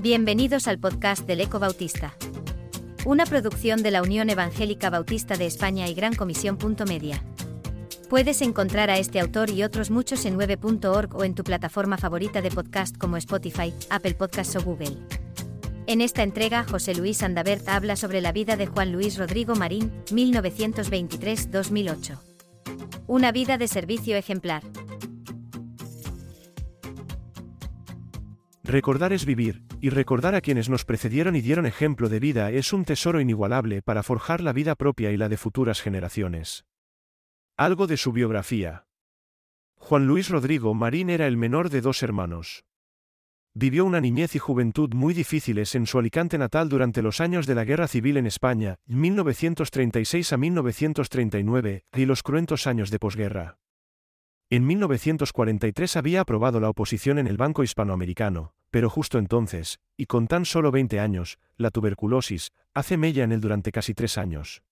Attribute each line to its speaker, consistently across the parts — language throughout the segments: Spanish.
Speaker 1: Bienvenidos al podcast del Eco Bautista. Una producción de la Unión Evangélica Bautista de España y Gran Comisión. Media. Puedes encontrar a este autor y otros muchos en 9.org o en tu plataforma favorita de podcast como Spotify, Apple Podcasts o Google. En esta entrega, José Luis Andabert habla sobre la vida de Juan Luis Rodrigo Marín, 1923-2008. Una vida de servicio ejemplar.
Speaker 2: Recordar es vivir, y recordar a quienes nos precedieron y dieron ejemplo de vida es un tesoro inigualable para forjar la vida propia y la de futuras generaciones. Algo de su biografía. Juan Luis Rodrigo Marín era el menor de dos hermanos. Vivió una niñez y juventud muy difíciles en su Alicante natal durante los años de la Guerra Civil en España, 1936 a 1939, y los cruentos años de posguerra. En 1943 había aprobado la oposición en el Banco Hispanoamericano, pero justo entonces, y con tan solo 20 años, la tuberculosis hace mella en él durante casi tres años.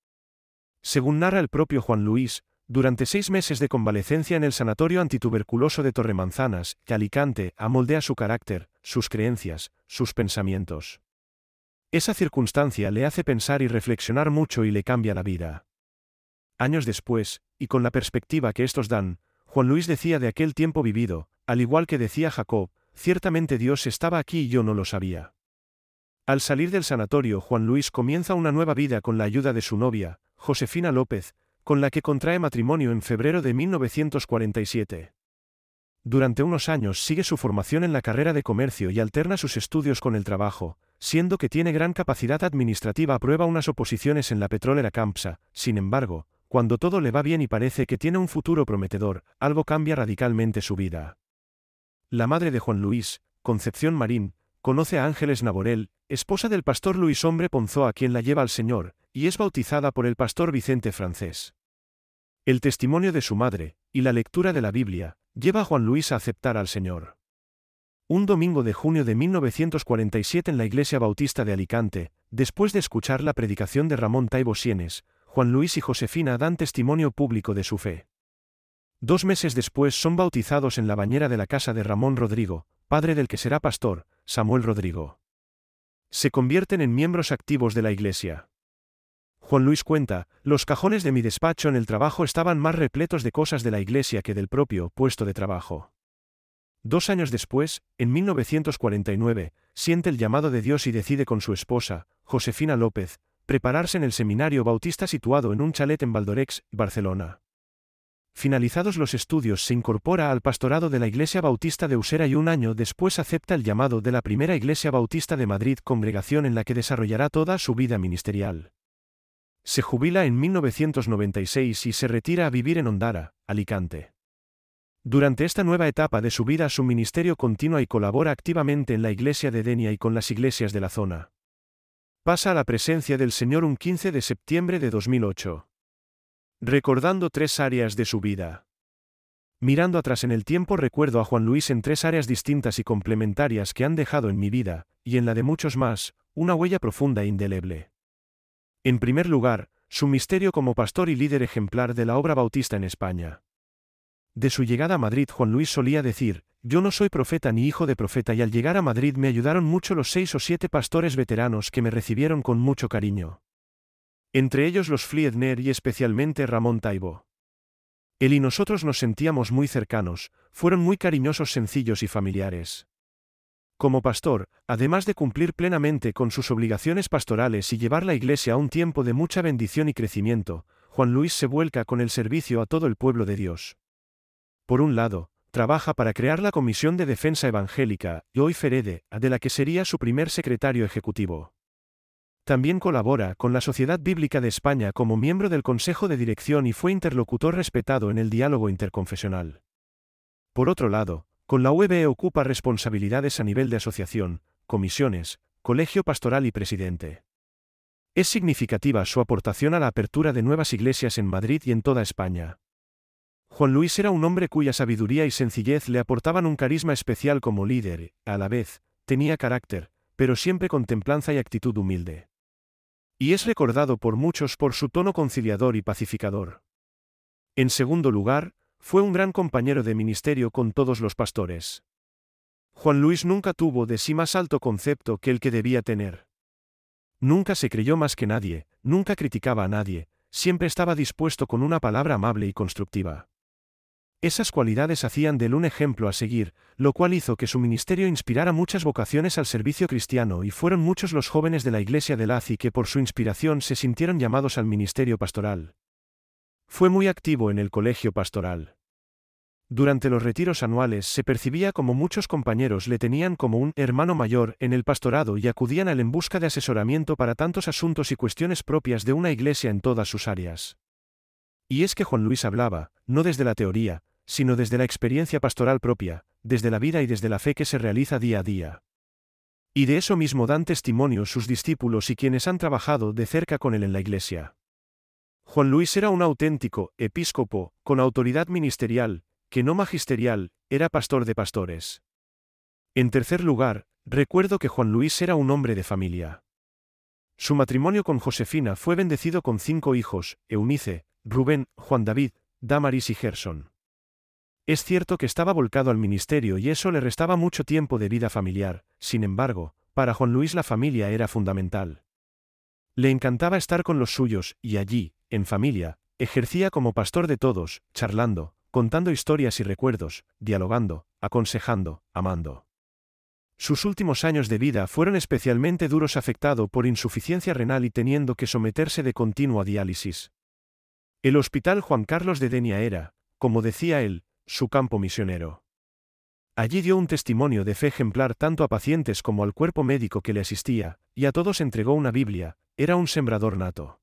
Speaker 2: Según narra el propio Juan Luis, durante seis meses de convalecencia en el Sanatorio Antituberculoso de Torremanzanas, que Alicante amoldea su carácter, sus creencias, sus pensamientos. Esa circunstancia le hace pensar y reflexionar mucho y le cambia la vida. Años después, y con la perspectiva que estos dan, Juan Luis decía de aquel tiempo vivido, al igual que decía Jacob, ciertamente Dios estaba aquí y yo no lo sabía. Al salir del sanatorio, Juan Luis comienza una nueva vida con la ayuda de su novia, Josefina López, con la que contrae matrimonio en febrero de 1947. Durante unos años sigue su formación en la carrera de comercio y alterna sus estudios con el trabajo, siendo que tiene gran capacidad administrativa aprueba unas oposiciones en la petrolera Campsa, sin embargo, cuando todo le va bien y parece que tiene un futuro prometedor, algo cambia radicalmente su vida. La madre de Juan Luis, Concepción Marín, conoce a Ángeles Naborel, esposa del pastor Luis Hombre Ponzó a quien la lleva al Señor, y es bautizada por el pastor Vicente Francés. El testimonio de su madre, y la lectura de la Biblia, lleva a Juan Luis a aceptar al Señor. Un domingo de junio de 1947 en la Iglesia Bautista de Alicante, después de escuchar la predicación de Ramón Taibo Sienes, Juan Luis y Josefina dan testimonio público de su fe. Dos meses después son bautizados en la bañera de la casa de Ramón Rodrigo, padre del que será pastor, Samuel Rodrigo. Se convierten en miembros activos de la Iglesia. Juan Luis cuenta, los cajones de mi despacho en el trabajo estaban más repletos de cosas de la Iglesia que del propio puesto de trabajo. Dos años después, en 1949, siente el llamado de Dios y decide con su esposa, Josefina López, prepararse en el seminario bautista situado en un chalet en Valdorex, Barcelona. Finalizados los estudios se incorpora al pastorado de la Iglesia Bautista de Usera y un año después acepta el llamado de la primera Iglesia Bautista de Madrid, congregación en la que desarrollará toda su vida ministerial. Se jubila en 1996 y se retira a vivir en Ondara, Alicante. Durante esta nueva etapa de su vida su ministerio continúa y colabora activamente en la iglesia de Denia y con las iglesias de la zona. Pasa a la presencia del Señor un 15 de septiembre de 2008. Recordando tres áreas de su vida. Mirando atrás en el tiempo recuerdo a Juan Luis en tres áreas distintas y complementarias que han dejado en mi vida, y en la de muchos más, una huella profunda e indeleble. En primer lugar, su misterio como pastor y líder ejemplar de la obra bautista en España. De su llegada a Madrid Juan Luis solía decir, yo no soy profeta ni hijo de profeta y al llegar a Madrid me ayudaron mucho los seis o siete pastores veteranos que me recibieron con mucho cariño. Entre ellos los Fliedner y especialmente Ramón Taibo. Él y nosotros nos sentíamos muy cercanos, fueron muy cariñosos, sencillos y familiares. Como pastor, además de cumplir plenamente con sus obligaciones pastorales y llevar la iglesia a un tiempo de mucha bendición y crecimiento, Juan Luis se vuelca con el servicio a todo el pueblo de Dios. Por un lado, trabaja para crear la Comisión de Defensa Evangélica, y hoy Ferede, de la que sería su primer secretario ejecutivo. También colabora con la Sociedad Bíblica de España como miembro del Consejo de Dirección y fue interlocutor respetado en el diálogo interconfesional. Por otro lado, con la UEB ocupa responsabilidades a nivel de asociación, comisiones, colegio pastoral y presidente. Es significativa su aportación a la apertura de nuevas iglesias en Madrid y en toda España. Juan Luis era un hombre cuya sabiduría y sencillez le aportaban un carisma especial como líder, a la vez, tenía carácter, pero siempre con templanza y actitud humilde. Y es recordado por muchos por su tono conciliador y pacificador. En segundo lugar, Fue un gran compañero de ministerio con todos los pastores. Juan Luis nunca tuvo de sí más alto concepto que el que debía tener. Nunca se creyó más que nadie, nunca criticaba a nadie, siempre estaba dispuesto con una palabra amable y constructiva. Esas cualidades hacían de él un ejemplo a seguir, lo cual hizo que su ministerio inspirara muchas vocaciones al servicio cristiano y fueron muchos los jóvenes de la iglesia de Lazi que por su inspiración se sintieron llamados al ministerio pastoral. Fue muy activo en el colegio pastoral. Durante los retiros anuales se percibía como muchos compañeros le tenían como un hermano mayor en el pastorado y acudían a él en busca de asesoramiento para tantos asuntos y cuestiones propias de una iglesia en todas sus áreas. Y es que Juan Luis hablaba, no desde la teoría, sino desde la experiencia pastoral propia, desde la vida y desde la fe que se realiza día a día. Y de eso mismo dan testimonio sus discípulos y quienes han trabajado de cerca con él en la iglesia. Juan Luis era un auténtico episcopo, con autoridad ministerial, que no magisterial, era pastor de pastores. En tercer lugar, recuerdo que Juan Luis era un hombre de familia. Su matrimonio con Josefina fue bendecido con cinco hijos, Eunice, Rubén, Juan David, Damaris y Gerson. Es cierto que estaba volcado al ministerio y eso le restaba mucho tiempo de vida familiar, sin embargo, para Juan Luis la familia era fundamental. Le encantaba estar con los suyos, y allí, en familia, ejercía como pastor de todos, charlando, contando historias y recuerdos, dialogando, aconsejando, amando. Sus últimos años de vida fueron especialmente duros afectado por insuficiencia renal y teniendo que someterse de continuo a diálisis. El Hospital Juan Carlos de Denia era, como decía él, su campo misionero. Allí dio un testimonio de fe ejemplar tanto a pacientes como al cuerpo médico que le asistía, y a todos entregó una Biblia, era un sembrador nato.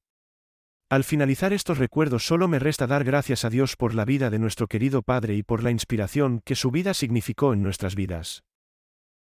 Speaker 2: Al finalizar estos recuerdos solo me resta dar gracias a Dios por la vida de nuestro querido Padre y por la inspiración que su vida significó en nuestras vidas.